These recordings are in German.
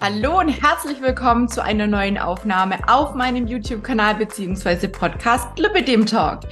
Hallo und herzlich willkommen zu einer neuen Aufnahme auf meinem YouTube-Kanal bzw. Podcast Lipidem Talk.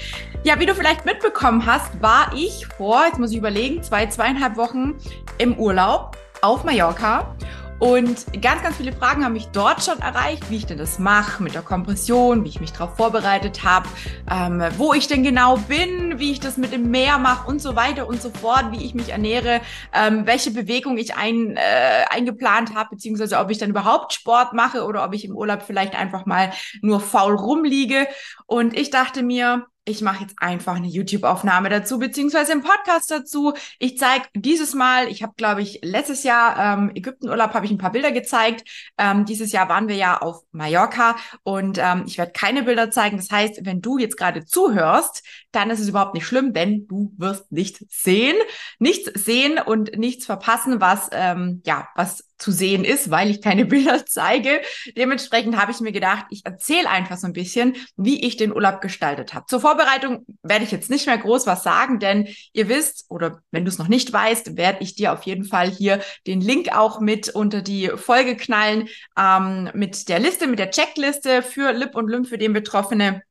Ja, wie du vielleicht mitbekommen hast, war ich vor, jetzt muss ich überlegen, zwei, zweieinhalb Wochen im Urlaub auf Mallorca und ganz, ganz viele Fragen haben mich dort schon erreicht, wie ich denn das mache mit der Kompression, wie ich mich darauf vorbereitet habe, ähm, wo ich denn genau bin, wie ich das mit dem Meer mache und so weiter und so fort, wie ich mich ernähre, ähm, welche Bewegung ich ein, äh, eingeplant habe, beziehungsweise ob ich dann überhaupt Sport mache oder ob ich im Urlaub vielleicht einfach mal nur faul rumliege. Und ich dachte mir, ich mache jetzt einfach eine YouTube-Aufnahme dazu, beziehungsweise einen Podcast dazu. Ich zeige dieses Mal, ich habe, glaube ich, letztes Jahr ähm, Ägyptenurlaub, habe ich ein paar Bilder gezeigt. Ähm, dieses Jahr waren wir ja auf Mallorca und ähm, ich werde keine Bilder zeigen. Das heißt, wenn du jetzt gerade zuhörst, dann ist es überhaupt nicht schlimm, denn du wirst nichts sehen, nichts sehen und nichts verpassen, was ähm, ja was zu sehen ist, weil ich keine Bilder zeige. Dementsprechend habe ich mir gedacht, ich erzähle einfach so ein bisschen, wie ich den Urlaub gestaltet habe. Zur Vorbereitung werde ich jetzt nicht mehr groß was sagen, denn ihr wisst, oder wenn du es noch nicht weißt, werde ich dir auf jeden Fall hier den Link auch mit unter die Folge knallen, ähm, mit der Liste, mit der Checkliste für Lip und Lymph für den Betroffene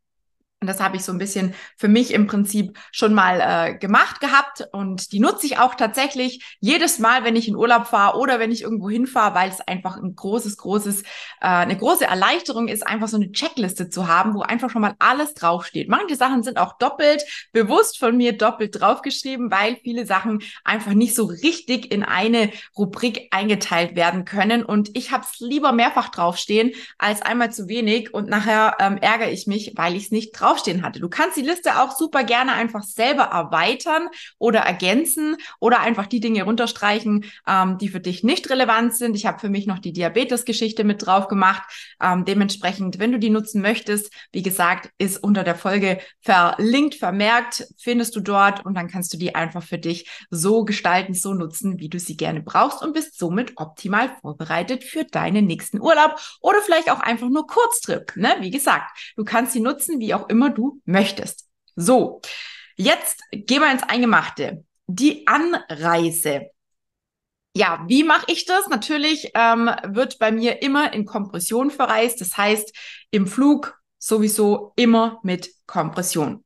und das habe ich so ein bisschen für mich im Prinzip schon mal äh, gemacht gehabt. Und die nutze ich auch tatsächlich jedes Mal, wenn ich in Urlaub fahre oder wenn ich irgendwo hinfahre, weil es einfach ein großes, großes, äh, eine große Erleichterung ist, einfach so eine Checkliste zu haben, wo einfach schon mal alles draufsteht. Manche Sachen sind auch doppelt, bewusst von mir doppelt draufgeschrieben, weil viele Sachen einfach nicht so richtig in eine Rubrik eingeteilt werden können. Und ich habe es lieber mehrfach draufstehen als einmal zu wenig. Und nachher ähm, ärgere ich mich, weil ich es nicht drauf draufstehen hatte. Du kannst die Liste auch super gerne einfach selber erweitern oder ergänzen oder einfach die Dinge runterstreichen, ähm, die für dich nicht relevant sind. Ich habe für mich noch die Diabetes-Geschichte mit drauf gemacht. Ähm, dementsprechend, wenn du die nutzen möchtest, wie gesagt, ist unter der Folge verlinkt, vermerkt, findest du dort und dann kannst du die einfach für dich so gestalten, so nutzen, wie du sie gerne brauchst und bist somit optimal vorbereitet für deinen nächsten Urlaub oder vielleicht auch einfach nur Kurztrip. Ne? Wie gesagt, du kannst sie nutzen, wie auch immer immer du möchtest. So, jetzt gehen wir ins Eingemachte. Die Anreise. Ja, wie mache ich das? Natürlich ähm, wird bei mir immer in Kompression verreist. Das heißt, im Flug sowieso immer mit Kompression.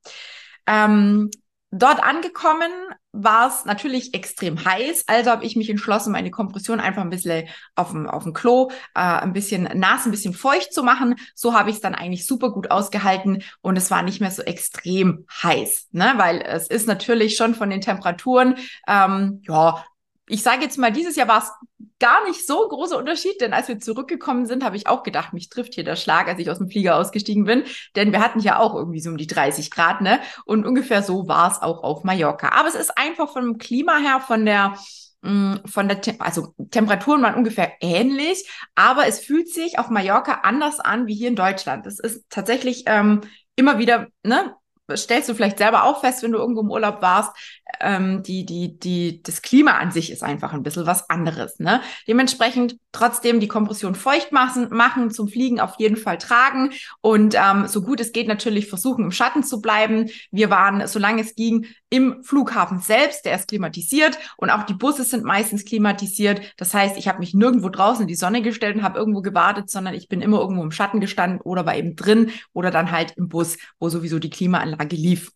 Ähm, dort angekommen war es natürlich extrem heiß, also habe ich mich entschlossen, meine Kompression einfach ein bisschen auf dem, auf dem Klo, äh, ein bisschen nass, ein bisschen feucht zu machen. So habe ich es dann eigentlich super gut ausgehalten und es war nicht mehr so extrem heiß, ne? weil es ist natürlich schon von den Temperaturen, ähm, ja, ich sage jetzt mal, dieses Jahr war es gar nicht so großer Unterschied, denn als wir zurückgekommen sind, habe ich auch gedacht, mich trifft hier der Schlag, als ich aus dem Flieger ausgestiegen bin, denn wir hatten ja auch irgendwie so um die 30 Grad, ne? Und ungefähr so war es auch auf Mallorca. Aber es ist einfach vom Klima her, von der mm, von der, Tem also Temperaturen waren ungefähr ähnlich, aber es fühlt sich auf Mallorca anders an wie hier in Deutschland. Es ist tatsächlich ähm, immer wieder, ne, stellst du vielleicht selber auch fest, wenn du irgendwo im Urlaub warst, ähm, die, die, die, das Klima an sich ist einfach ein bisschen was anderes. Ne? Dementsprechend trotzdem die Kompression feucht machen, zum Fliegen auf jeden Fall tragen und ähm, so gut es geht natürlich versuchen, im Schatten zu bleiben. Wir waren, solange es ging, im Flughafen selbst, der ist klimatisiert und auch die Busse sind meistens klimatisiert. Das heißt, ich habe mich nirgendwo draußen in die Sonne gestellt und habe irgendwo gewartet, sondern ich bin immer irgendwo im Schatten gestanden oder war eben drin oder dann halt im Bus, wo sowieso die Klimaanlage lief.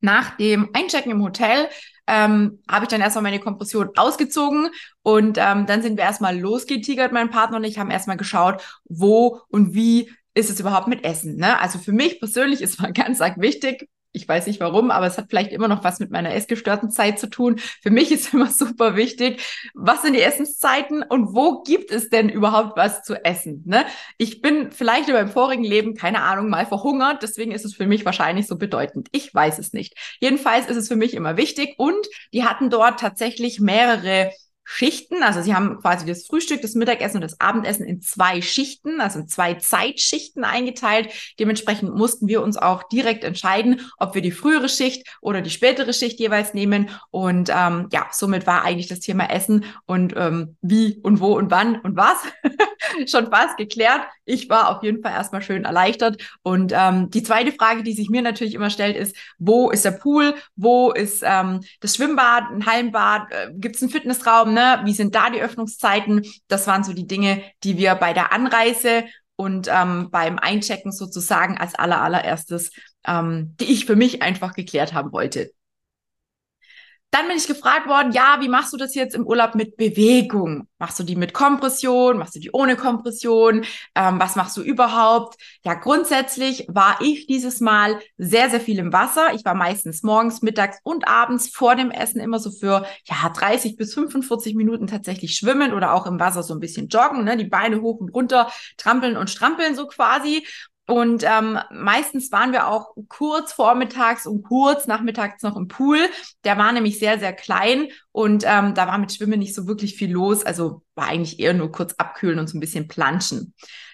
Nach dem Einchecken im Hotel ähm, habe ich dann erstmal meine Kompression ausgezogen und ähm, dann sind wir erstmal losgetigert, mein Partner und ich haben erstmal geschaut, wo und wie ist es überhaupt mit Essen. Ne? Also für mich persönlich ist mal ganz arg wichtig, ich weiß nicht warum, aber es hat vielleicht immer noch was mit meiner essgestörten Zeit zu tun. Für mich ist immer super wichtig, was sind die Essenszeiten und wo gibt es denn überhaupt was zu essen? Ne? Ich bin vielleicht in meinem vorigen Leben, keine Ahnung, mal verhungert, deswegen ist es für mich wahrscheinlich so bedeutend. Ich weiß es nicht. Jedenfalls ist es für mich immer wichtig und die hatten dort tatsächlich mehrere Schichten. Also sie haben quasi das Frühstück, das Mittagessen und das Abendessen in zwei Schichten, also in zwei Zeitschichten eingeteilt. Dementsprechend mussten wir uns auch direkt entscheiden, ob wir die frühere Schicht oder die spätere Schicht jeweils nehmen. Und ähm, ja, somit war eigentlich das Thema Essen und ähm, wie und wo und wann und was schon fast geklärt. Ich war auf jeden Fall erstmal schön erleichtert. Und ähm, die zweite Frage, die sich mir natürlich immer stellt, ist, wo ist der Pool? Wo ist ähm, das Schwimmbad, ein Hallenbad? Äh, Gibt es einen Fitnessraum? Ne? Wie sind da die Öffnungszeiten? Das waren so die Dinge, die wir bei der Anreise und ähm, beim Einchecken sozusagen als aller allererstes, ähm, die ich für mich einfach geklärt haben wollte. Dann bin ich gefragt worden, ja, wie machst du das jetzt im Urlaub mit Bewegung? Machst du die mit Kompression? Machst du die ohne Kompression? Ähm, was machst du überhaupt? Ja, grundsätzlich war ich dieses Mal sehr, sehr viel im Wasser. Ich war meistens morgens, mittags und abends vor dem Essen immer so für ja 30 bis 45 Minuten tatsächlich schwimmen oder auch im Wasser so ein bisschen joggen, ne? die Beine hoch und runter trampeln und strampeln so quasi. Und ähm, meistens waren wir auch kurz vormittags und kurz nachmittags noch im Pool. Der war nämlich sehr, sehr klein und ähm, da war mit Schwimmen nicht so wirklich viel los. Also war eigentlich eher nur kurz abkühlen und so ein bisschen planschen.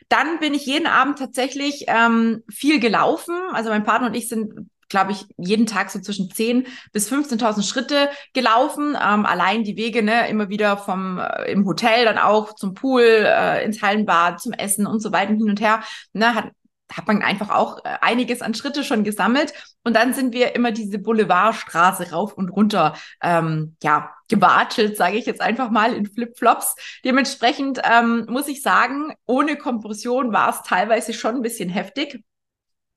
Dann bin ich jeden Abend tatsächlich ähm, viel gelaufen. Also mein Partner und ich sind glaube ich, jeden Tag so zwischen 10 bis 15.000 Schritte gelaufen. Ähm, allein die Wege, ne, immer wieder vom äh, im Hotel dann auch zum Pool, äh, ins Hallenbad, zum Essen und so weiter hin und her. Ne, hat hat man einfach auch äh, einiges an Schritte schon gesammelt. Und dann sind wir immer diese Boulevardstraße rauf und runter, ähm, ja, gewatschelt, sage ich jetzt einfach mal in Flipflops. Dementsprechend ähm, muss ich sagen, ohne Kompression war es teilweise schon ein bisschen heftig.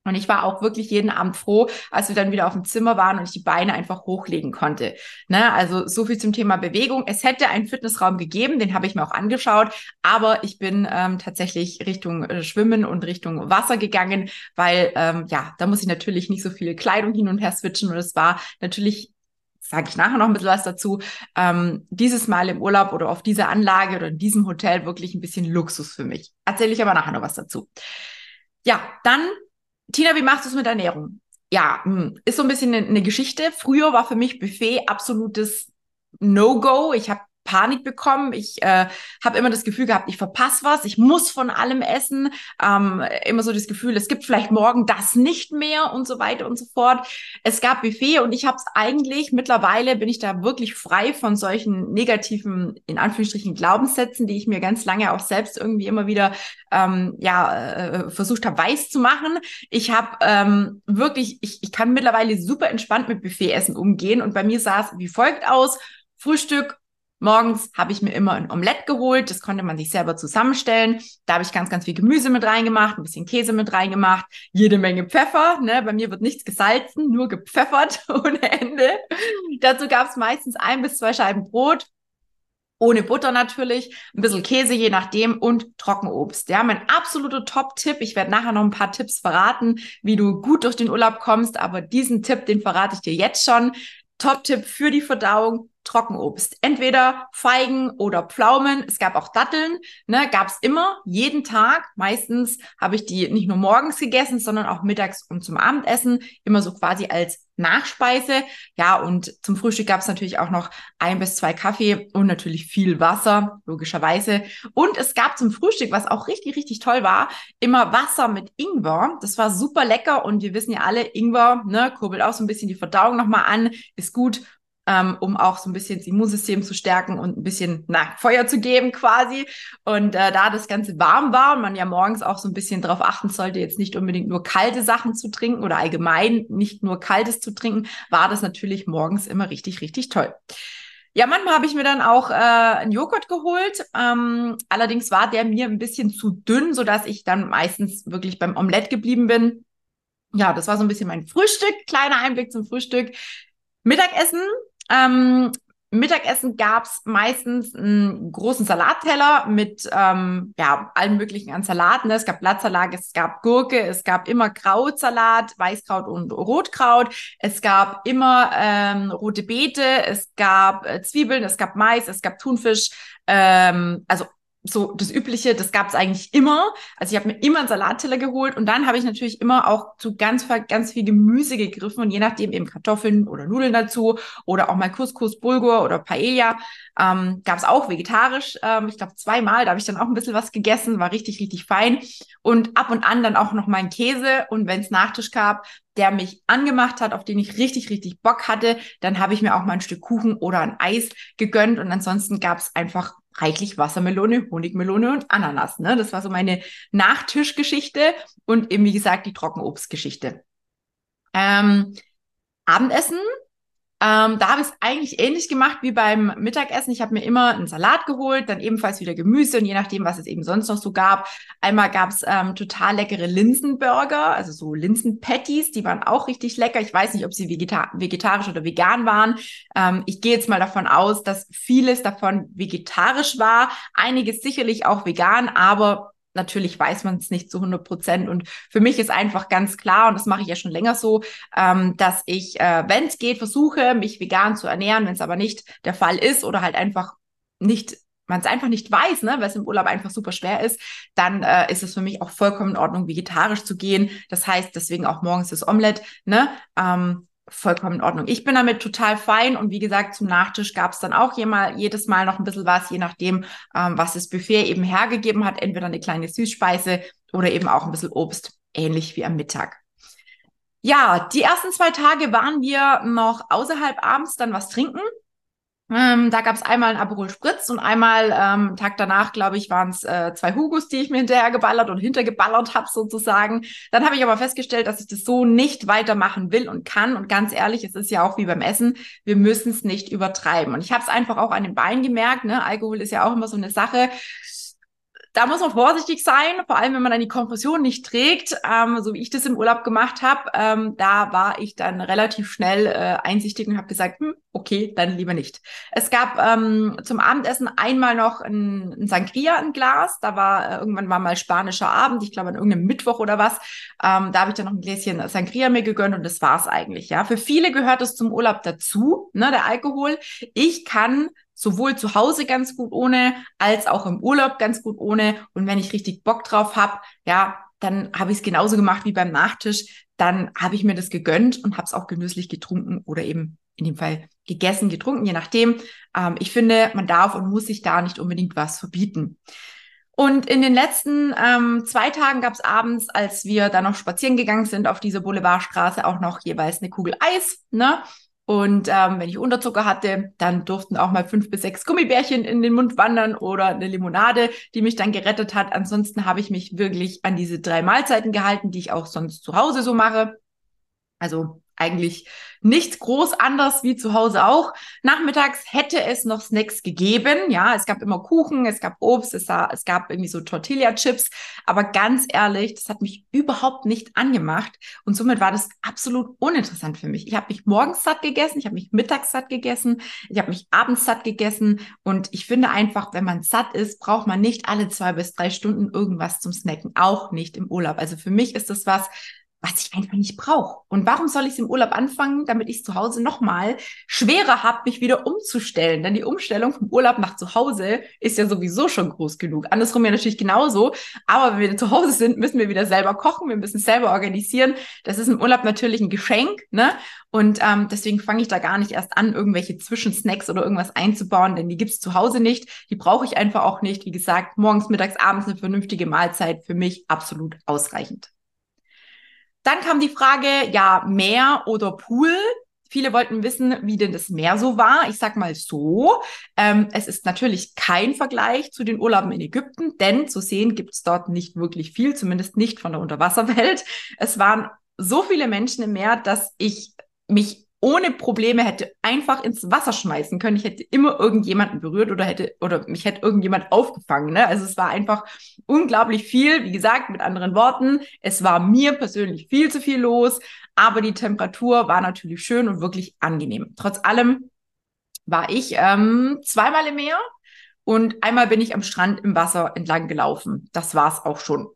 Und ich war auch wirklich jeden Abend froh, als wir dann wieder auf dem Zimmer waren und ich die Beine einfach hochlegen konnte. Ne? Also so viel zum Thema Bewegung. Es hätte einen Fitnessraum gegeben, den habe ich mir auch angeschaut, aber ich bin ähm, tatsächlich Richtung äh, Schwimmen und Richtung Wasser gegangen, weil ähm, ja, da muss ich natürlich nicht so viel Kleidung hin und her switchen und es war natürlich sage ich nachher noch ein bisschen was dazu, ähm, dieses Mal im Urlaub oder auf dieser Anlage oder in diesem Hotel wirklich ein bisschen Luxus für mich. Erzähle ich aber nachher noch was dazu. Ja, dann Tina, wie machst du es mit Ernährung? Ja, hm, ist so ein bisschen eine, eine Geschichte. Früher war für mich Buffet absolutes No-Go. Ich habe Panik bekommen. Ich äh, habe immer das Gefühl gehabt, ich verpasse was, ich muss von allem essen. Ähm, immer so das Gefühl, es gibt vielleicht morgen das nicht mehr und so weiter und so fort. Es gab Buffet und ich habe es eigentlich, mittlerweile bin ich da wirklich frei von solchen negativen, in Anführungsstrichen, Glaubenssätzen, die ich mir ganz lange auch selbst irgendwie immer wieder ähm, ja, äh, versucht habe, weiß zu machen. Ich habe ähm, wirklich, ich, ich kann mittlerweile super entspannt mit Buffetessen umgehen und bei mir sah es wie folgt aus. Frühstück, Morgens habe ich mir immer ein Omelett geholt. Das konnte man sich selber zusammenstellen. Da habe ich ganz, ganz viel Gemüse mit reingemacht, ein bisschen Käse mit reingemacht, jede Menge Pfeffer. Ne? Bei mir wird nichts gesalzen, nur gepfeffert ohne Ende. Dazu gab es meistens ein bis zwei Scheiben Brot. Ohne Butter natürlich, ein bisschen Käse, je nachdem, und Trockenobst. Ja, mein absoluter Top-Tipp. Ich werde nachher noch ein paar Tipps verraten, wie du gut durch den Urlaub kommst, aber diesen Tipp, den verrate ich dir jetzt schon. Top-Tipp für die Verdauung, Trockenobst. Entweder Feigen oder Pflaumen. Es gab auch Datteln, ne, gab es immer, jeden Tag. Meistens habe ich die nicht nur morgens gegessen, sondern auch mittags und zum Abendessen. Immer so quasi als Nachspeise. Ja, und zum Frühstück gab es natürlich auch noch ein bis zwei Kaffee und natürlich viel Wasser, logischerweise. Und es gab zum Frühstück, was auch richtig, richtig toll war, immer Wasser mit Ingwer. Das war super lecker und wir wissen ja alle, Ingwer, ne, kurbelt auch so ein bisschen die Verdauung nochmal an, ist gut ähm, um auch so ein bisschen das Immunsystem zu stärken und ein bisschen na, Feuer zu geben quasi. Und äh, da das Ganze warm war und man ja morgens auch so ein bisschen darauf achten sollte, jetzt nicht unbedingt nur kalte Sachen zu trinken oder allgemein nicht nur kaltes zu trinken, war das natürlich morgens immer richtig, richtig toll. Ja, manchmal habe ich mir dann auch äh, einen Joghurt geholt. Ähm, allerdings war der mir ein bisschen zu dünn, so dass ich dann meistens wirklich beim Omelett geblieben bin. Ja, das war so ein bisschen mein Frühstück. Kleiner Einblick zum Frühstück. Mittagessen ähm, Mittagessen gab's meistens einen großen Salatteller mit ähm, ja, allen möglichen an Salaten. Es gab Blattsalat, es gab Gurke, es gab immer Krautsalat, Weißkraut und Rotkraut. Es gab immer ähm, rote Beete, es gab äh, Zwiebeln, es gab Mais, es gab Thunfisch. Ähm, also so das Übliche, das gab es eigentlich immer. Also ich habe mir immer einen Salatteller geholt und dann habe ich natürlich immer auch zu ganz, ganz viel Gemüse gegriffen und je nachdem eben Kartoffeln oder Nudeln dazu oder auch mal Couscous, Bulgur oder Paella. Ähm, gab es auch vegetarisch. Ähm, ich glaube zweimal, da habe ich dann auch ein bisschen was gegessen, war richtig, richtig fein. Und ab und an dann auch noch mal ein Käse und wenn es Nachtisch gab, der mich angemacht hat, auf den ich richtig, richtig Bock hatte, dann habe ich mir auch mal ein Stück Kuchen oder ein Eis gegönnt und ansonsten gab es einfach reichlich Wassermelone, Honigmelone und Ananas. Ne? Das war so meine Nachtischgeschichte und eben, wie gesagt, die Trockenobstgeschichte. Ähm, Abendessen ähm, da habe ich es eigentlich ähnlich gemacht wie beim Mittagessen. Ich habe mir immer einen Salat geholt, dann ebenfalls wieder Gemüse und je nachdem, was es eben sonst noch so gab. Einmal gab es ähm, total leckere Linsenburger, also so Linsenpatties, die waren auch richtig lecker. Ich weiß nicht, ob sie vegeta vegetarisch oder vegan waren. Ähm, ich gehe jetzt mal davon aus, dass vieles davon vegetarisch war, einiges sicherlich auch vegan, aber natürlich weiß man es nicht zu 100 Prozent. Und für mich ist einfach ganz klar, und das mache ich ja schon länger so, ähm, dass ich, äh, wenn es geht, versuche, mich vegan zu ernähren. Wenn es aber nicht der Fall ist oder halt einfach nicht man es einfach nicht weiß, ne, weil es im Urlaub einfach super schwer ist, dann äh, ist es für mich auch vollkommen in Ordnung, vegetarisch zu gehen. Das heißt, deswegen auch morgens das Omelette, ne? Ähm, vollkommen in Ordnung. Ich bin damit total fein und wie gesagt, zum Nachtisch gab es dann auch jemal, jedes Mal noch ein bisschen was, je nachdem, ähm, was das Buffet eben hergegeben hat. Entweder eine kleine Süßspeise oder eben auch ein bisschen Obst, ähnlich wie am Mittag. Ja, die ersten zwei Tage waren wir noch außerhalb abends dann was trinken. Ähm, da gab es einmal einen Aperol Spritz und einmal ähm, Tag danach, glaube ich, waren es äh, zwei Hugos, die ich mir hinterher geballert und hintergeballert habe sozusagen. Dann habe ich aber festgestellt, dass ich das so nicht weitermachen will und kann. Und ganz ehrlich, es ist ja auch wie beim Essen, wir müssen es nicht übertreiben. Und ich habe es einfach auch an den Beinen gemerkt. Ne? Alkohol ist ja auch immer so eine Sache da muss man vorsichtig sein, vor allem wenn man dann die Kompression nicht trägt, ähm, so wie ich das im Urlaub gemacht habe. Ähm, da war ich dann relativ schnell äh, einsichtig und habe gesagt, hm, okay, dann lieber nicht. Es gab ähm, zum Abendessen einmal noch ein, ein Sangria, ein Glas. Da war äh, irgendwann war mal spanischer Abend, ich glaube an irgendeinem Mittwoch oder was. Ähm, da habe ich dann noch ein Gläschen Sangria mir gegönnt und das war's eigentlich. Ja, für viele gehört es zum Urlaub dazu, ne, der Alkohol. Ich kann sowohl zu Hause ganz gut ohne, als auch im Urlaub ganz gut ohne. Und wenn ich richtig Bock drauf habe, ja, dann habe ich es genauso gemacht wie beim Nachtisch. Dann habe ich mir das gegönnt und habe es auch genüsslich getrunken oder eben in dem Fall gegessen, getrunken, je nachdem. Ähm, ich finde, man darf und muss sich da nicht unbedingt was verbieten. Und in den letzten ähm, zwei Tagen gab es abends, als wir da noch spazieren gegangen sind auf dieser Boulevardstraße, auch noch jeweils eine Kugel Eis. Ne? Und ähm, wenn ich Unterzucker hatte, dann durften auch mal fünf bis sechs Gummibärchen in den Mund wandern oder eine Limonade, die mich dann gerettet hat. Ansonsten habe ich mich wirklich an diese drei Mahlzeiten gehalten, die ich auch sonst zu Hause so mache. Also eigentlich nichts groß anders wie zu Hause auch. Nachmittags hätte es noch Snacks gegeben. Ja, es gab immer Kuchen, es gab Obst, es, sah, es gab irgendwie so Tortilla-Chips. Aber ganz ehrlich, das hat mich überhaupt nicht angemacht. Und somit war das absolut uninteressant für mich. Ich habe mich morgens satt gegessen, ich habe mich mittags satt gegessen, ich habe mich abends satt gegessen. Und ich finde einfach, wenn man satt ist, braucht man nicht alle zwei bis drei Stunden irgendwas zum Snacken. Auch nicht im Urlaub. Also für mich ist das was, was ich einfach nicht brauche. Und warum soll ich es im Urlaub anfangen, damit ich es zu Hause nochmal schwerer habe, mich wieder umzustellen? Denn die Umstellung vom Urlaub nach zu Hause ist ja sowieso schon groß genug. Andersrum ja natürlich genauso. Aber wenn wir zu Hause sind, müssen wir wieder selber kochen, wir müssen selber organisieren. Das ist im Urlaub natürlich ein Geschenk, ne? Und ähm, deswegen fange ich da gar nicht erst an, irgendwelche Zwischensnacks oder irgendwas einzubauen, denn die gibt's zu Hause nicht. Die brauche ich einfach auch nicht. Wie gesagt, morgens, mittags, abends eine vernünftige Mahlzeit für mich absolut ausreichend. Dann kam die Frage, ja, Meer oder Pool. Viele wollten wissen, wie denn das Meer so war. Ich sag mal so, ähm, es ist natürlich kein Vergleich zu den Urlauben in Ägypten, denn zu sehen gibt's dort nicht wirklich viel, zumindest nicht von der Unterwasserwelt. Es waren so viele Menschen im Meer, dass ich mich ohne Probleme hätte einfach ins Wasser schmeißen können. Ich hätte immer irgendjemanden berührt oder hätte oder mich hätte irgendjemand aufgefangen. Ne? Also es war einfach unglaublich viel. Wie gesagt, mit anderen Worten, es war mir persönlich viel zu viel los, aber die Temperatur war natürlich schön und wirklich angenehm. Trotz allem war ich ähm, zweimal im Meer und einmal bin ich am Strand im Wasser entlang gelaufen. Das war's auch schon.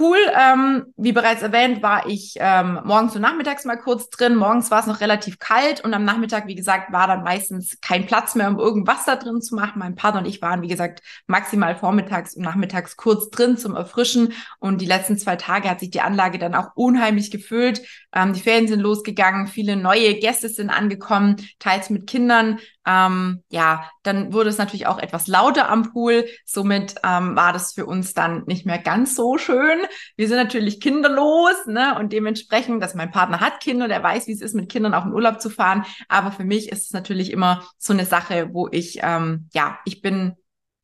Cool. Ähm, wie bereits erwähnt, war ich ähm, morgens und nachmittags mal kurz drin. Morgens war es noch relativ kalt und am Nachmittag, wie gesagt, war dann meistens kein Platz mehr, um irgendwas da drin zu machen. Mein Partner und ich waren, wie gesagt, maximal vormittags und nachmittags kurz drin zum Erfrischen. Und die letzten zwei Tage hat sich die Anlage dann auch unheimlich gefüllt. Ähm, die Ferien sind losgegangen, viele neue Gäste sind angekommen, teils mit Kindern. Ähm, ja, dann wurde es natürlich auch etwas lauter am Pool. Somit ähm, war das für uns dann nicht mehr ganz so schön. Wir sind natürlich kinderlos, ne? Und dementsprechend, dass mein Partner hat Kinder, der weiß, wie es ist, mit Kindern auch in Urlaub zu fahren. Aber für mich ist es natürlich immer so eine Sache, wo ich, ähm, ja, ich bin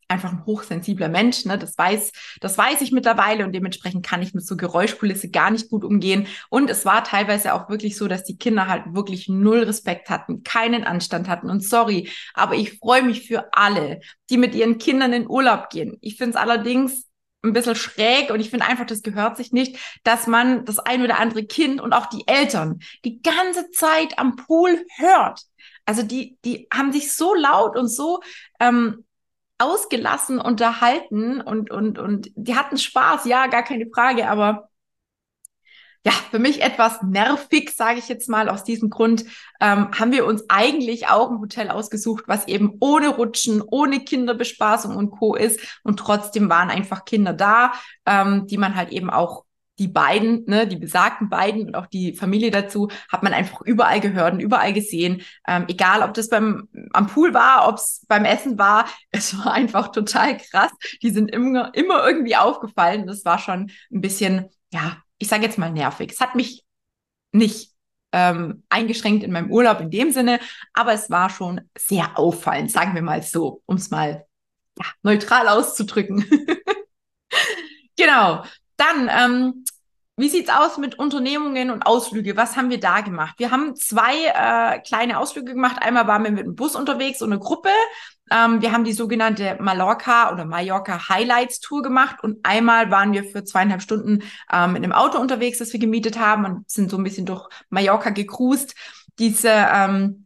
einfach ein hochsensibler Mensch, ne? Das weiß, das weiß ich mittlerweile und dementsprechend kann ich mit so Geräuschkulisse gar nicht gut umgehen. Und es war teilweise auch wirklich so, dass die Kinder halt wirklich null Respekt hatten, keinen Anstand hatten. Und sorry, aber ich freue mich für alle, die mit ihren Kindern in Urlaub gehen. Ich finde es allerdings ein bisschen schräg und ich finde einfach, das gehört sich nicht, dass man das ein oder andere Kind und auch die Eltern die ganze Zeit am Pool hört. Also die, die haben sich so laut und so ähm, ausgelassen unterhalten und, und, und die hatten Spaß, ja, gar keine Frage, aber ja, für mich etwas nervig, sage ich jetzt mal. Aus diesem Grund ähm, haben wir uns eigentlich auch ein Hotel ausgesucht, was eben ohne Rutschen, ohne Kinderbespaßung und Co. ist. Und trotzdem waren einfach Kinder da, ähm, die man halt eben auch die beiden, ne, die besagten beiden und auch die Familie dazu, hat man einfach überall gehört und überall gesehen. Ähm, egal, ob das beim am Pool war, ob es beim Essen war, es war einfach total krass. Die sind immer, immer irgendwie aufgefallen. Das war schon ein bisschen, ja, ich sage jetzt mal nervig. Es hat mich nicht ähm, eingeschränkt in meinem Urlaub in dem Sinne, aber es war schon sehr auffallend, sagen wir mal so, um es mal ja, neutral auszudrücken. genau. Dann, ähm, wie sieht's aus mit Unternehmungen und Ausflüge? Was haben wir da gemacht? Wir haben zwei äh, kleine Ausflüge gemacht. Einmal waren wir mit dem Bus unterwegs, so eine Gruppe. Ähm, wir haben die sogenannte Mallorca oder Mallorca Highlights Tour gemacht und einmal waren wir für zweieinhalb Stunden ähm, mit einem Auto unterwegs, das wir gemietet haben und sind so ein bisschen durch Mallorca gecruised. Diese ähm,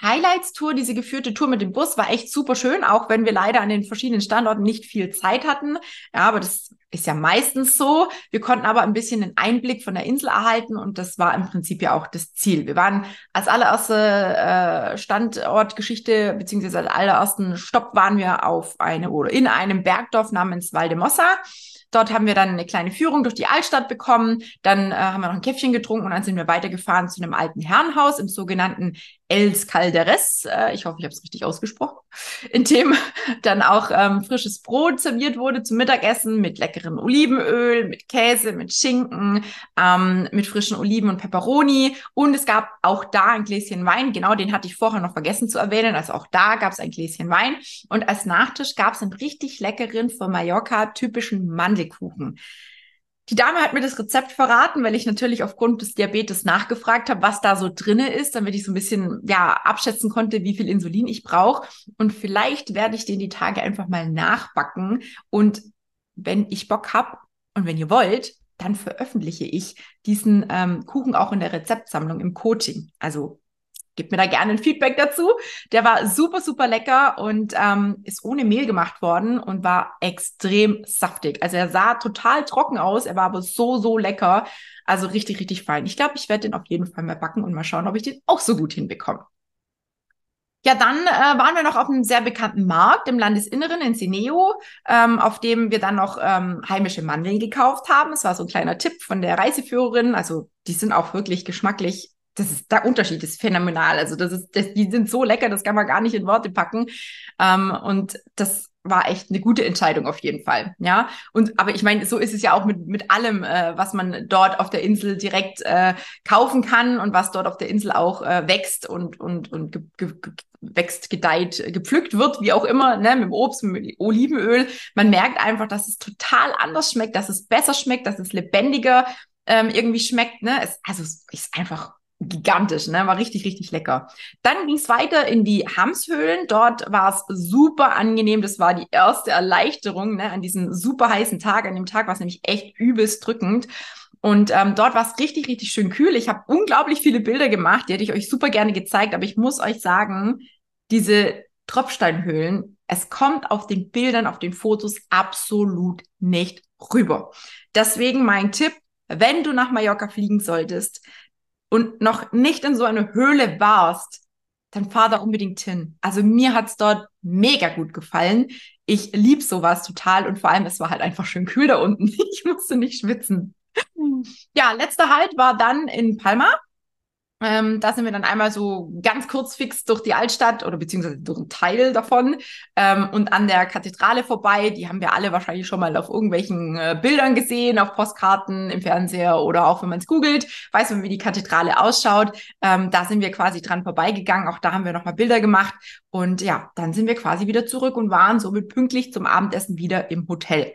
Highlights-Tour, diese geführte Tour mit dem Bus war echt super schön, auch wenn wir leider an den verschiedenen Standorten nicht viel Zeit hatten. Ja, aber das ist ja meistens so. Wir konnten aber ein bisschen einen Einblick von der Insel erhalten und das war im Prinzip ja auch das Ziel. Wir waren als allererste äh, Standortgeschichte beziehungsweise als allerersten Stopp waren wir auf eine oder in einem Bergdorf namens Valdemossa. Dort haben wir dann eine kleine Führung durch die Altstadt bekommen. Dann äh, haben wir noch ein Käffchen getrunken und dann sind wir weitergefahren zu einem alten Herrenhaus im sogenannten Els Calderes. Äh, ich hoffe, ich habe es richtig ausgesprochen. In dem dann auch ähm, frisches Brot serviert wurde zum Mittagessen mit leckerem Olivenöl, mit Käse, mit Schinken, ähm, mit frischen Oliven und Peperoni. Und es gab auch da ein Gläschen Wein. Genau, den hatte ich vorher noch vergessen zu erwähnen. Also auch da gab es ein Gläschen Wein. Und als Nachtisch gab es einen richtig leckeren von Mallorca typischen Mandel Vanillekuchen. Die Dame hat mir das Rezept verraten, weil ich natürlich aufgrund des Diabetes nachgefragt habe, was da so drinne ist, damit ich so ein bisschen ja abschätzen konnte, wie viel Insulin ich brauche. Und vielleicht werde ich den die Tage einfach mal nachbacken. Und wenn ich Bock habe und wenn ihr wollt, dann veröffentliche ich diesen ähm, Kuchen auch in der Rezeptsammlung im Coaching. Also Gebt mir da gerne ein Feedback dazu. Der war super, super lecker und ähm, ist ohne Mehl gemacht worden und war extrem saftig. Also er sah total trocken aus, er war aber so, so lecker. Also richtig, richtig fein. Ich glaube, ich werde den auf jeden Fall mal backen und mal schauen, ob ich den auch so gut hinbekomme. Ja, dann äh, waren wir noch auf einem sehr bekannten Markt im Landesinneren in Sineo, ähm, auf dem wir dann noch ähm, heimische Mandeln gekauft haben. Es war so ein kleiner Tipp von der Reiseführerin. Also die sind auch wirklich geschmacklich das ist, der Unterschied ist phänomenal. Also das ist, das, die sind so lecker, das kann man gar nicht in Worte packen. Ähm, und das war echt eine gute Entscheidung auf jeden Fall. Ja, und aber ich meine, so ist es ja auch mit mit allem, äh, was man dort auf der Insel direkt äh, kaufen kann und was dort auf der Insel auch äh, wächst und und und ge, ge, wächst, gedeiht, gepflückt wird, wie auch immer, ne, mit dem Obst, mit Olivenöl. Man merkt einfach, dass es total anders schmeckt, dass es besser schmeckt, dass es lebendiger ähm, irgendwie schmeckt. Ne, es, also es ist einfach gigantisch, ne? War richtig, richtig lecker. Dann ging es weiter in die Hamshöhlen. Dort war es super angenehm. Das war die erste Erleichterung ne? an diesem super heißen Tag. An dem Tag war es nämlich echt übelst drückend. Und ähm, dort war es richtig, richtig schön kühl. Ich habe unglaublich viele Bilder gemacht, die hätte ich euch super gerne gezeigt. Aber ich muss euch sagen, diese Tropfsteinhöhlen, es kommt auf den Bildern, auf den Fotos absolut nicht rüber. Deswegen mein Tipp, wenn du nach Mallorca fliegen solltest, und noch nicht in so einer Höhle warst, dann fahr da unbedingt hin. Also mir hat's dort mega gut gefallen. Ich lieb sowas total und vor allem, es war halt einfach schön kühl da unten. Ich musste nicht schwitzen. Ja, letzter Halt war dann in Palma. Ähm, da sind wir dann einmal so ganz kurz fix durch die Altstadt oder beziehungsweise durch einen Teil davon ähm, und an der Kathedrale vorbei. Die haben wir alle wahrscheinlich schon mal auf irgendwelchen äh, Bildern gesehen, auf Postkarten, im Fernseher oder auch wenn man es googelt, weiß man, wie die Kathedrale ausschaut. Ähm, da sind wir quasi dran vorbeigegangen. Auch da haben wir nochmal Bilder gemacht. Und ja, dann sind wir quasi wieder zurück und waren somit pünktlich zum Abendessen wieder im Hotel.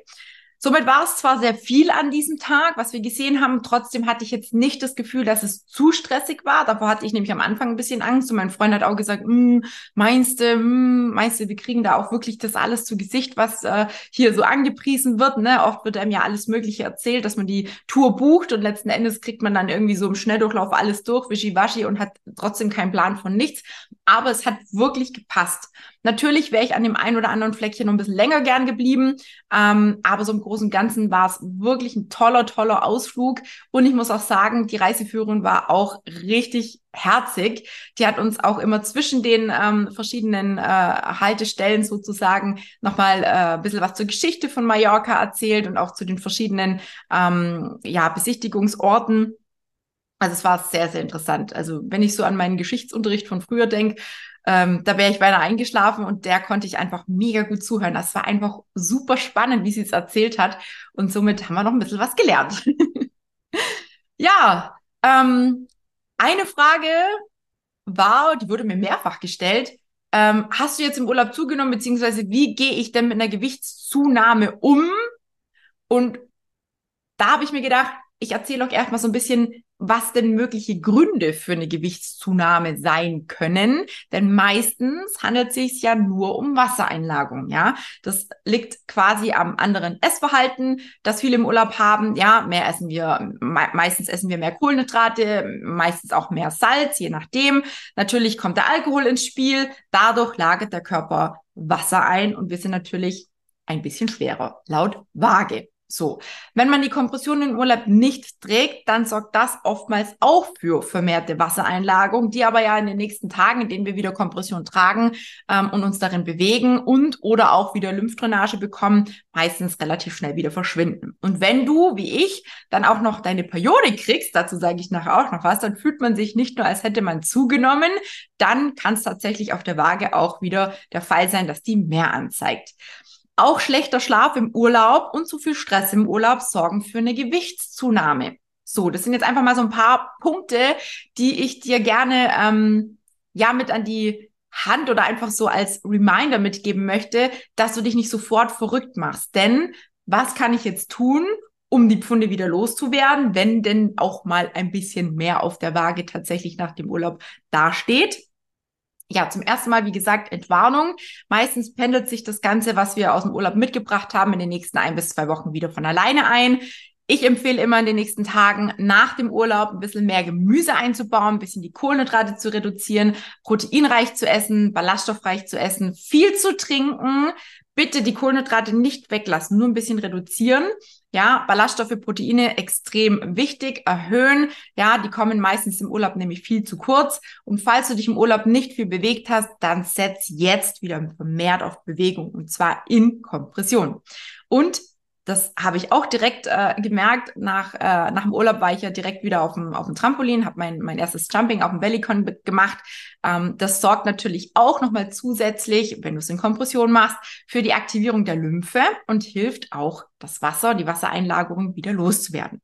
Somit war es zwar sehr viel an diesem Tag, was wir gesehen haben, trotzdem hatte ich jetzt nicht das Gefühl, dass es zu stressig war. Davor hatte ich nämlich am Anfang ein bisschen Angst und mein Freund hat auch gesagt, mm, meinst du, mm, meinst du, wir kriegen da auch wirklich das alles zu Gesicht, was äh, hier so angepriesen wird. Ne? Oft wird einem ja alles Mögliche erzählt, dass man die Tour bucht und letzten Endes kriegt man dann irgendwie so im Schnelldurchlauf alles durch, wischiwaschi und hat trotzdem keinen Plan von nichts. Aber es hat wirklich gepasst. Natürlich wäre ich an dem einen oder anderen Fleckchen noch ein bisschen länger gern geblieben, ähm, aber so im Großen und Ganzen war es wirklich ein toller, toller Ausflug. Und ich muss auch sagen, die Reiseführerin war auch richtig herzig. Die hat uns auch immer zwischen den ähm, verschiedenen äh, Haltestellen sozusagen nochmal äh, ein bisschen was zur Geschichte von Mallorca erzählt und auch zu den verschiedenen ähm, ja, Besichtigungsorten. Also es war sehr, sehr interessant. Also wenn ich so an meinen Geschichtsunterricht von früher denke, ähm, da wäre ich beinahe eingeschlafen und der konnte ich einfach mega gut zuhören. Das war einfach super spannend, wie sie es erzählt hat. Und somit haben wir noch ein bisschen was gelernt. ja, ähm, eine Frage war, die wurde mir mehrfach gestellt. Ähm, hast du jetzt im Urlaub zugenommen, beziehungsweise wie gehe ich denn mit einer Gewichtszunahme um? Und da habe ich mir gedacht, ich erzähle euch erstmal so ein bisschen, was denn mögliche Gründe für eine Gewichtszunahme sein können. Denn meistens handelt es sich ja nur um Wassereinlagung, ja. Das liegt quasi am anderen Essverhalten, das viele im Urlaub haben. Ja, mehr essen wir, me meistens essen wir mehr Kohlenhydrate, meistens auch mehr Salz, je nachdem. Natürlich kommt der Alkohol ins Spiel. Dadurch lagert der Körper Wasser ein und wir sind natürlich ein bisschen schwerer, laut Waage. So, wenn man die Kompression im Urlaub nicht trägt, dann sorgt das oftmals auch für vermehrte Wassereinlagerung, die aber ja in den nächsten Tagen, in denen wir wieder Kompression tragen ähm, und uns darin bewegen und oder auch wieder Lymphdrainage bekommen, meistens relativ schnell wieder verschwinden. Und wenn du, wie ich, dann auch noch deine Periode kriegst, dazu sage ich nachher auch noch was, dann fühlt man sich nicht nur, als hätte man zugenommen, dann kann es tatsächlich auf der Waage auch wieder der Fall sein, dass die mehr anzeigt. Auch schlechter Schlaf im Urlaub und zu viel Stress im Urlaub sorgen für eine Gewichtszunahme. So, das sind jetzt einfach mal so ein paar Punkte, die ich dir gerne ähm, ja mit an die Hand oder einfach so als Reminder mitgeben möchte, dass du dich nicht sofort verrückt machst. Denn was kann ich jetzt tun, um die Pfunde wieder loszuwerden, wenn denn auch mal ein bisschen mehr auf der Waage tatsächlich nach dem Urlaub dasteht? Ja, zum ersten Mal, wie gesagt, Entwarnung. Meistens pendelt sich das Ganze, was wir aus dem Urlaub mitgebracht haben, in den nächsten ein bis zwei Wochen wieder von alleine ein. Ich empfehle immer in den nächsten Tagen nach dem Urlaub ein bisschen mehr Gemüse einzubauen, ein bisschen die Kohlenhydrate zu reduzieren, proteinreich zu essen, ballaststoffreich zu essen, viel zu trinken. Bitte die Kohlenhydrate nicht weglassen, nur ein bisschen reduzieren. Ja, Ballaststoffe, Proteine extrem wichtig, erhöhen. Ja, die kommen meistens im Urlaub nämlich viel zu kurz. Und falls du dich im Urlaub nicht viel bewegt hast, dann setz jetzt wieder vermehrt auf Bewegung und zwar in Kompression. Und das habe ich auch direkt äh, gemerkt. Nach, äh, nach dem Urlaub war ich ja direkt wieder auf dem, auf dem Trampolin, habe mein, mein erstes Jumping auf dem Bellycon gemacht. Ähm, das sorgt natürlich auch nochmal zusätzlich, wenn du es in Kompression machst, für die Aktivierung der Lymphe und hilft auch, das Wasser, die Wassereinlagerung wieder loszuwerden.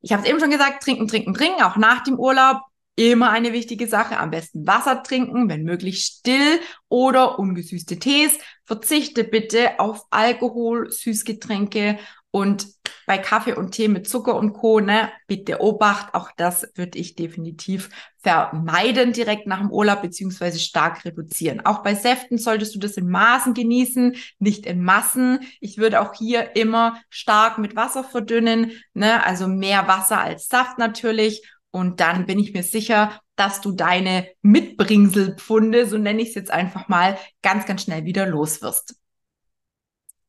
Ich habe es eben schon gesagt, trinken, trinken, trinken, auch nach dem Urlaub immer eine wichtige Sache. Am besten Wasser trinken, wenn möglich still oder ungesüßte Tees. Verzichte bitte auf Alkohol, Süßgetränke und bei Kaffee und Tee mit Zucker und Co. Ne, bitte Obacht, auch das würde ich definitiv vermeiden direkt nach dem Urlaub beziehungsweise stark reduzieren. Auch bei Säften solltest du das in Maßen genießen, nicht in Massen. Ich würde auch hier immer stark mit Wasser verdünnen, ne, also mehr Wasser als Saft natürlich und dann bin ich mir sicher, dass du deine Mitbringselpfunde, so nenne ich es jetzt einfach mal, ganz, ganz schnell wieder los wirst.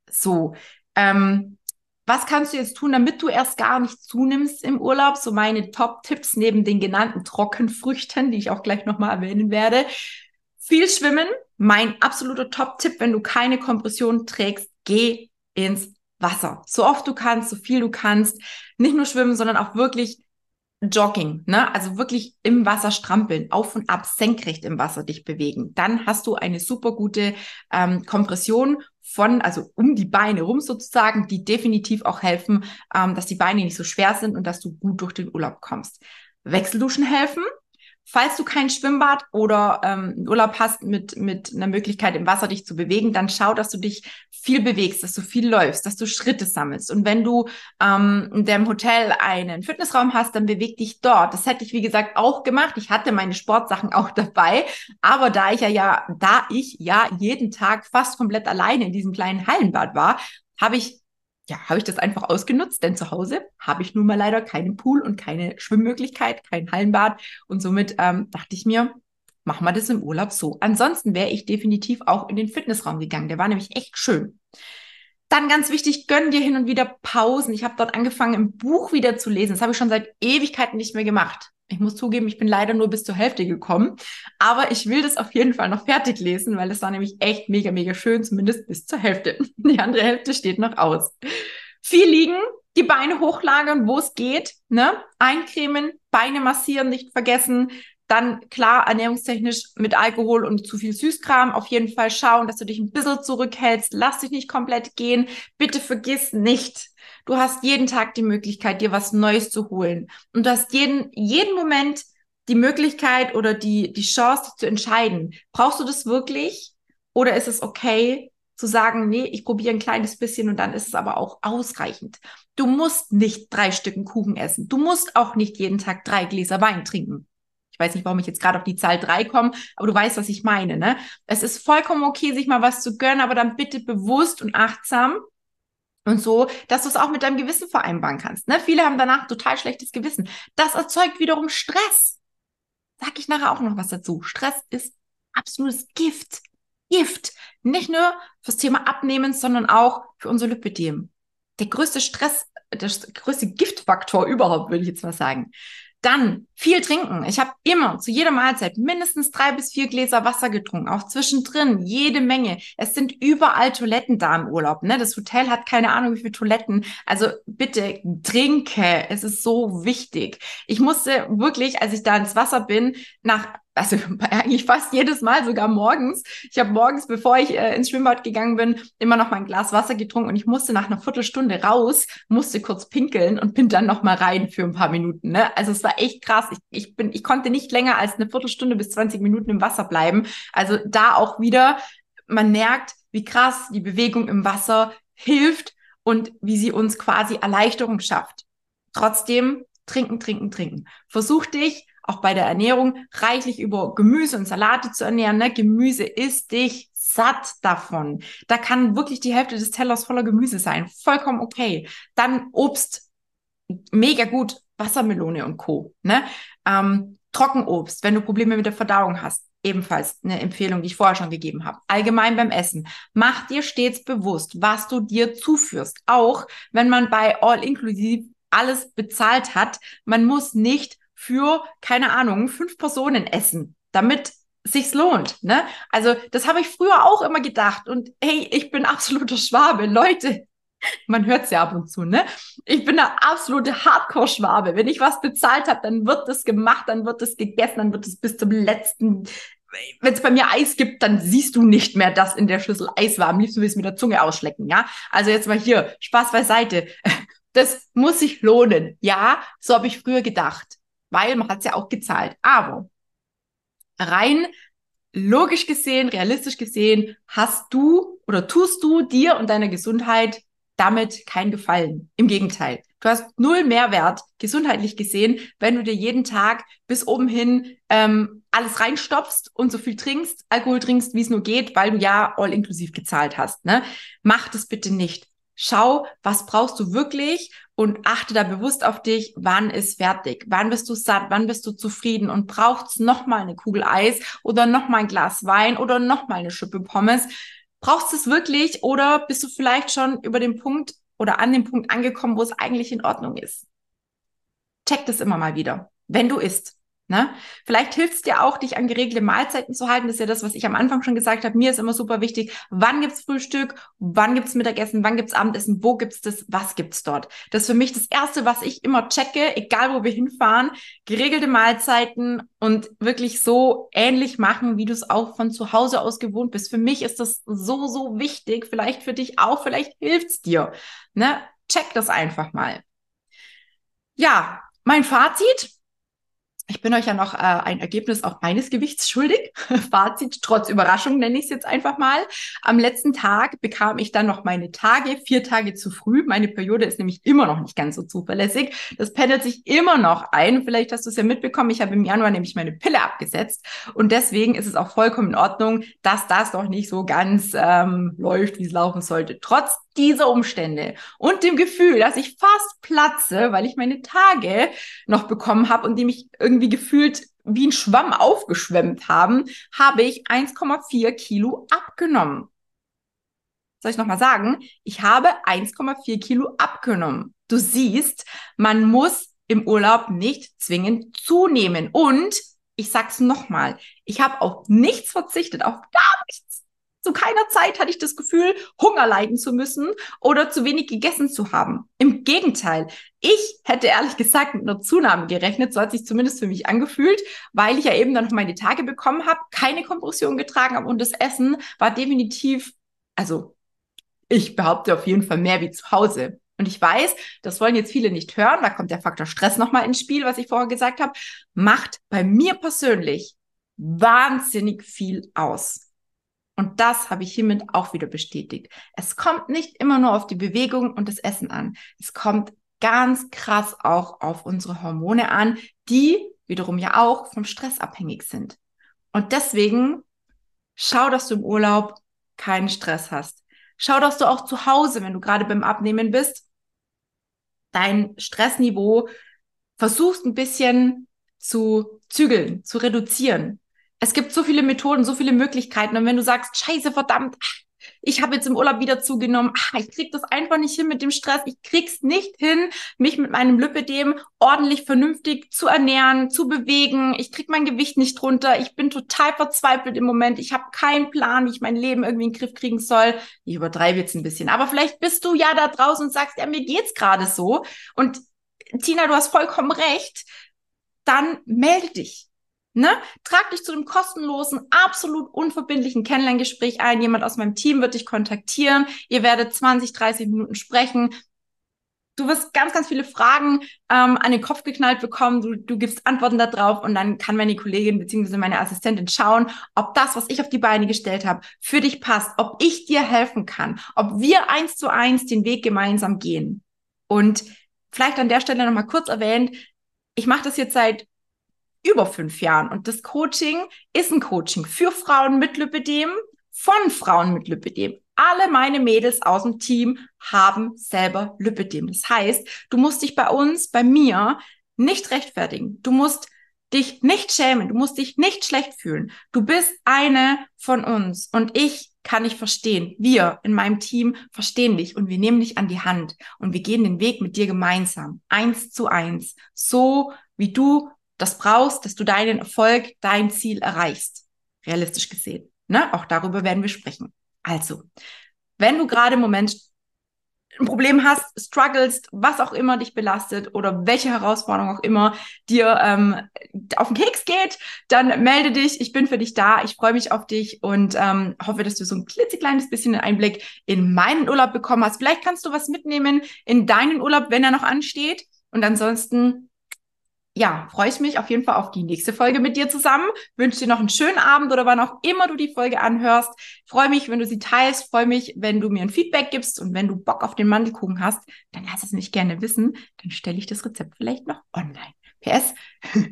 So, ähm, was kannst du jetzt tun, damit du erst gar nicht zunimmst im Urlaub? So meine Top-Tipps neben den genannten Trockenfrüchten, die ich auch gleich nochmal erwähnen werde. Viel schwimmen. Mein absoluter Top-Tipp, wenn du keine Kompression trägst, geh ins Wasser. So oft du kannst, so viel du kannst. Nicht nur schwimmen, sondern auch wirklich Jogging, ne? Also wirklich im Wasser strampeln, auf und ab, senkrecht im Wasser dich bewegen. Dann hast du eine super gute ähm, Kompression von, also um die Beine rum sozusagen, die definitiv auch helfen, ähm, dass die Beine nicht so schwer sind und dass du gut durch den Urlaub kommst. Wechselduschen helfen, Falls du kein Schwimmbad oder ähm, Urlaub hast mit, mit einer Möglichkeit im Wasser dich zu bewegen, dann schau, dass du dich viel bewegst, dass du viel läufst, dass du Schritte sammelst. Und wenn du ähm, in deinem Hotel einen Fitnessraum hast, dann beweg dich dort. Das hätte ich, wie gesagt, auch gemacht. Ich hatte meine Sportsachen auch dabei. Aber da ich ja, ja, da ich ja jeden Tag fast komplett alleine in diesem kleinen Hallenbad war, habe ich ja, habe ich das einfach ausgenutzt, denn zu Hause habe ich nun mal leider keinen Pool und keine Schwimmmöglichkeit, kein Hallenbad. Und somit ähm, dachte ich mir, machen wir das im Urlaub so. Ansonsten wäre ich definitiv auch in den Fitnessraum gegangen. Der war nämlich echt schön. Dann ganz wichtig, gönn dir hin und wieder Pausen. Ich habe dort angefangen, im Buch wieder zu lesen. Das habe ich schon seit Ewigkeiten nicht mehr gemacht. Ich muss zugeben, ich bin leider nur bis zur Hälfte gekommen. Aber ich will das auf jeden Fall noch fertig lesen, weil es war nämlich echt mega, mega schön, zumindest bis zur Hälfte. Die andere Hälfte steht noch aus. Viel liegen, die Beine hochlagern, wo es geht, ne? Eincremen, Beine massieren, nicht vergessen. Dann klar, ernährungstechnisch mit Alkohol und zu viel Süßkram auf jeden Fall schauen, dass du dich ein bisschen zurückhältst. Lass dich nicht komplett gehen. Bitte vergiss nicht, Du hast jeden Tag die Möglichkeit, dir was Neues zu holen. Und du hast jeden, jeden Moment die Möglichkeit oder die, die Chance, dich zu entscheiden. Brauchst du das wirklich? Oder ist es okay, zu sagen, nee, ich probiere ein kleines bisschen und dann ist es aber auch ausreichend. Du musst nicht drei Stücken Kuchen essen. Du musst auch nicht jeden Tag drei Gläser Wein trinken. Ich weiß nicht, warum ich jetzt gerade auf die Zahl drei komme, aber du weißt, was ich meine. Ne? Es ist vollkommen okay, sich mal was zu gönnen, aber dann bitte bewusst und achtsam und so, dass du es auch mit deinem Gewissen vereinbaren kannst. Ne? Viele haben danach total schlechtes Gewissen. Das erzeugt wiederum Stress. Sag ich nachher auch noch was dazu. Stress ist absolutes Gift. Gift. Nicht nur fürs Thema Abnehmen, sondern auch für unser Lipidem. Der größte Stress, der größte Giftfaktor überhaupt, würde ich jetzt mal sagen. Dann viel trinken. Ich habe immer zu jeder Mahlzeit mindestens drei bis vier Gläser Wasser getrunken, auch zwischendrin jede Menge. Es sind überall Toiletten da im Urlaub. Ne? Das Hotel hat keine Ahnung, wie viele Toiletten. Also bitte trinke. Es ist so wichtig. Ich musste wirklich, als ich da ins Wasser bin, nach also eigentlich fast jedes Mal, sogar morgens. Ich habe morgens, bevor ich äh, ins Schwimmbad gegangen bin, immer noch mal ein Glas Wasser getrunken und ich musste nach einer Viertelstunde raus, musste kurz pinkeln und bin dann noch mal rein für ein paar Minuten. Ne? Also es war echt krass. Ich, ich bin, ich konnte nicht länger als eine Viertelstunde bis 20 Minuten im Wasser bleiben. Also da auch wieder, man merkt, wie krass die Bewegung im Wasser hilft und wie sie uns quasi Erleichterung schafft. Trotzdem trinken, trinken, trinken. Versuch dich auch bei der Ernährung reichlich über Gemüse und Salate zu ernähren. Ne? Gemüse isst dich satt davon. Da kann wirklich die Hälfte des Tellers voller Gemüse sein. Vollkommen okay. Dann Obst. Mega gut. Wassermelone und Co. Ne? Ähm, Trockenobst, wenn du Probleme mit der Verdauung hast. Ebenfalls eine Empfehlung, die ich vorher schon gegeben habe. Allgemein beim Essen. Mach dir stets bewusst, was du dir zuführst. Auch wenn man bei All Inclusive alles bezahlt hat. Man muss nicht für, keine Ahnung, fünf Personen essen, damit sich's lohnt. Ne? Also das habe ich früher auch immer gedacht. Und hey, ich bin absoluter Schwabe. Leute, man hört's ja ab und zu, ne? Ich bin der absolute Hardcore-Schwabe. Wenn ich was bezahlt habe, dann wird das gemacht, dann wird das gegessen, dann wird es bis zum letzten. Wenn es bei mir Eis gibt, dann siehst du nicht mehr, dass in der Schüssel Eis war. Am liebsten willst du mit der Zunge ausschlecken, ja? Also jetzt mal hier, Spaß beiseite. Das muss sich lohnen. Ja, so habe ich früher gedacht weil man hat es ja auch gezahlt. Aber rein logisch gesehen, realistisch gesehen, hast du oder tust du dir und deiner Gesundheit damit keinen Gefallen. Im Gegenteil. Du hast null Mehrwert, gesundheitlich gesehen, wenn du dir jeden Tag bis oben hin ähm, alles reinstopfst und so viel trinkst, Alkohol trinkst, wie es nur geht, weil du ja all inklusiv gezahlt hast. Ne? Mach das bitte nicht. Schau, was brauchst du wirklich und achte da bewusst auf dich, wann ist fertig, wann bist du satt, wann bist du zufrieden und braucht's noch mal eine Kugel Eis oder noch mal ein Glas Wein oder noch mal eine Schippe Pommes. Brauchst du es wirklich oder bist du vielleicht schon über den Punkt oder an dem Punkt angekommen, wo es eigentlich in Ordnung ist? Check das immer mal wieder, wenn du isst. Ne? Vielleicht hilft es dir auch, dich an geregelte Mahlzeiten zu halten. Das ist ja das, was ich am Anfang schon gesagt habe. Mir ist immer super wichtig, wann gibt's Frühstück, wann gibt's Mittagessen, wann gibt's Abendessen, wo gibt's das, was gibt's dort. Das ist für mich das Erste, was ich immer checke, egal wo wir hinfahren. Geregelte Mahlzeiten und wirklich so ähnlich machen, wie du es auch von zu Hause aus gewohnt bist. Für mich ist das so, so wichtig. Vielleicht für dich auch, vielleicht hilft's dir. Ne? Check das einfach mal. Ja, mein Fazit ich bin euch ja noch äh, ein Ergebnis auch meines Gewichts schuldig. Fazit, trotz Überraschung nenne ich es jetzt einfach mal. Am letzten Tag bekam ich dann noch meine Tage, vier Tage zu früh. Meine Periode ist nämlich immer noch nicht ganz so zuverlässig. Das pendelt sich immer noch ein. Vielleicht hast du es ja mitbekommen. Ich habe im Januar nämlich meine Pille abgesetzt. Und deswegen ist es auch vollkommen in Ordnung, dass das noch nicht so ganz ähm, läuft, wie es laufen sollte. Trotz dieser Umstände und dem Gefühl, dass ich fast platze, weil ich meine Tage noch bekommen habe und die mich irgendwie gefühlt wie ein Schwamm aufgeschwemmt haben, habe ich 1,4 Kilo abgenommen. Soll ich nochmal sagen? Ich habe 1,4 Kilo abgenommen. Du siehst, man muss im Urlaub nicht zwingend zunehmen. Und ich sag's nochmal, ich habe auf nichts verzichtet, auf gar nichts. Zu keiner Zeit hatte ich das Gefühl, Hunger leiden zu müssen oder zu wenig gegessen zu haben. Im Gegenteil, ich hätte ehrlich gesagt mit einer Zunahme gerechnet, so hat sich zumindest für mich angefühlt, weil ich ja eben dann noch meine Tage bekommen habe, keine Kompression getragen habe und das Essen war definitiv, also ich behaupte auf jeden Fall mehr wie zu Hause. Und ich weiß, das wollen jetzt viele nicht hören, da kommt der Faktor Stress nochmal ins Spiel, was ich vorher gesagt habe, macht bei mir persönlich wahnsinnig viel aus. Und das habe ich hiermit auch wieder bestätigt. Es kommt nicht immer nur auf die Bewegung und das Essen an. Es kommt ganz krass auch auf unsere Hormone an, die wiederum ja auch vom Stress abhängig sind. Und deswegen schau, dass du im Urlaub keinen Stress hast. Schau, dass du auch zu Hause, wenn du gerade beim Abnehmen bist, dein Stressniveau versuchst ein bisschen zu zügeln, zu reduzieren. Es gibt so viele Methoden, so viele Möglichkeiten. Und wenn du sagst, scheiße, verdammt, ich habe jetzt im Urlaub wieder zugenommen, ach, ich krieg das einfach nicht hin mit dem Stress, ich krieg's nicht hin, mich mit meinem Lipidem ordentlich vernünftig zu ernähren, zu bewegen, ich krieg mein Gewicht nicht runter, ich bin total verzweifelt im Moment, ich habe keinen Plan, wie ich mein Leben irgendwie in den Griff kriegen soll. Ich übertreibe jetzt ein bisschen, aber vielleicht bist du ja da draußen und sagst, ja, mir geht's gerade so. Und Tina, du hast vollkommen recht, dann melde dich. Ne? Trag dich zu dem kostenlosen, absolut unverbindlichen Kennenlerngespräch ein. Jemand aus meinem Team wird dich kontaktieren. Ihr werdet 20, 30 Minuten sprechen. Du wirst ganz, ganz viele Fragen ähm, an den Kopf geknallt bekommen. Du, du gibst Antworten darauf und dann kann meine Kollegin beziehungsweise meine Assistentin schauen, ob das, was ich auf die Beine gestellt habe, für dich passt, ob ich dir helfen kann, ob wir eins zu eins den Weg gemeinsam gehen. Und vielleicht an der Stelle nochmal kurz erwähnt, ich mache das jetzt seit über fünf Jahren. Und das Coaching ist ein Coaching für Frauen mit Lipidem, von Frauen mit Lipidem. Alle meine Mädels aus dem Team haben selber Lipidem. Das heißt, du musst dich bei uns, bei mir nicht rechtfertigen. Du musst dich nicht schämen. Du musst dich nicht schlecht fühlen. Du bist eine von uns. Und ich kann dich verstehen. Wir in meinem Team verstehen dich und wir nehmen dich an die Hand und wir gehen den Weg mit dir gemeinsam. Eins zu eins. So wie du das brauchst, dass du deinen Erfolg, dein Ziel erreichst. Realistisch gesehen. Ne? Auch darüber werden wir sprechen. Also, wenn du gerade im Moment ein Problem hast, strugglest, was auch immer dich belastet oder welche Herausforderung auch immer dir ähm, auf den Keks geht, dann melde dich. Ich bin für dich da. Ich freue mich auf dich und ähm, hoffe, dass du so ein klitzekleines bisschen einen Einblick in meinen Urlaub bekommen hast. Vielleicht kannst du was mitnehmen in deinen Urlaub, wenn er noch ansteht. Und ansonsten ja, freue ich mich auf jeden Fall auf die nächste Folge mit dir zusammen. Wünsche dir noch einen schönen Abend oder wann auch immer du die Folge anhörst. Freue mich, wenn du sie teilst. Freue mich, wenn du mir ein Feedback gibst. Und wenn du Bock auf den Mandelkuchen hast, dann lass es mich gerne wissen. Dann stelle ich das Rezept vielleicht noch online. PS,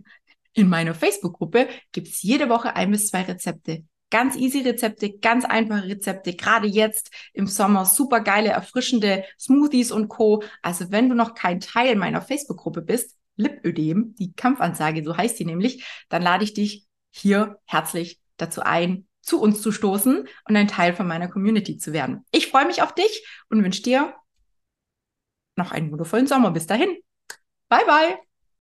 in meiner Facebook-Gruppe gibt's jede Woche ein bis zwei Rezepte. Ganz easy Rezepte, ganz einfache Rezepte. Gerade jetzt im Sommer super geile, erfrischende Smoothies und Co. Also wenn du noch kein Teil meiner Facebook-Gruppe bist, Lipödem, die Kampfansage, so heißt sie nämlich, dann lade ich dich hier herzlich dazu ein, zu uns zu stoßen und ein Teil von meiner Community zu werden. Ich freue mich auf dich und wünsche dir noch einen wundervollen Sommer. Bis dahin. Bye, bye.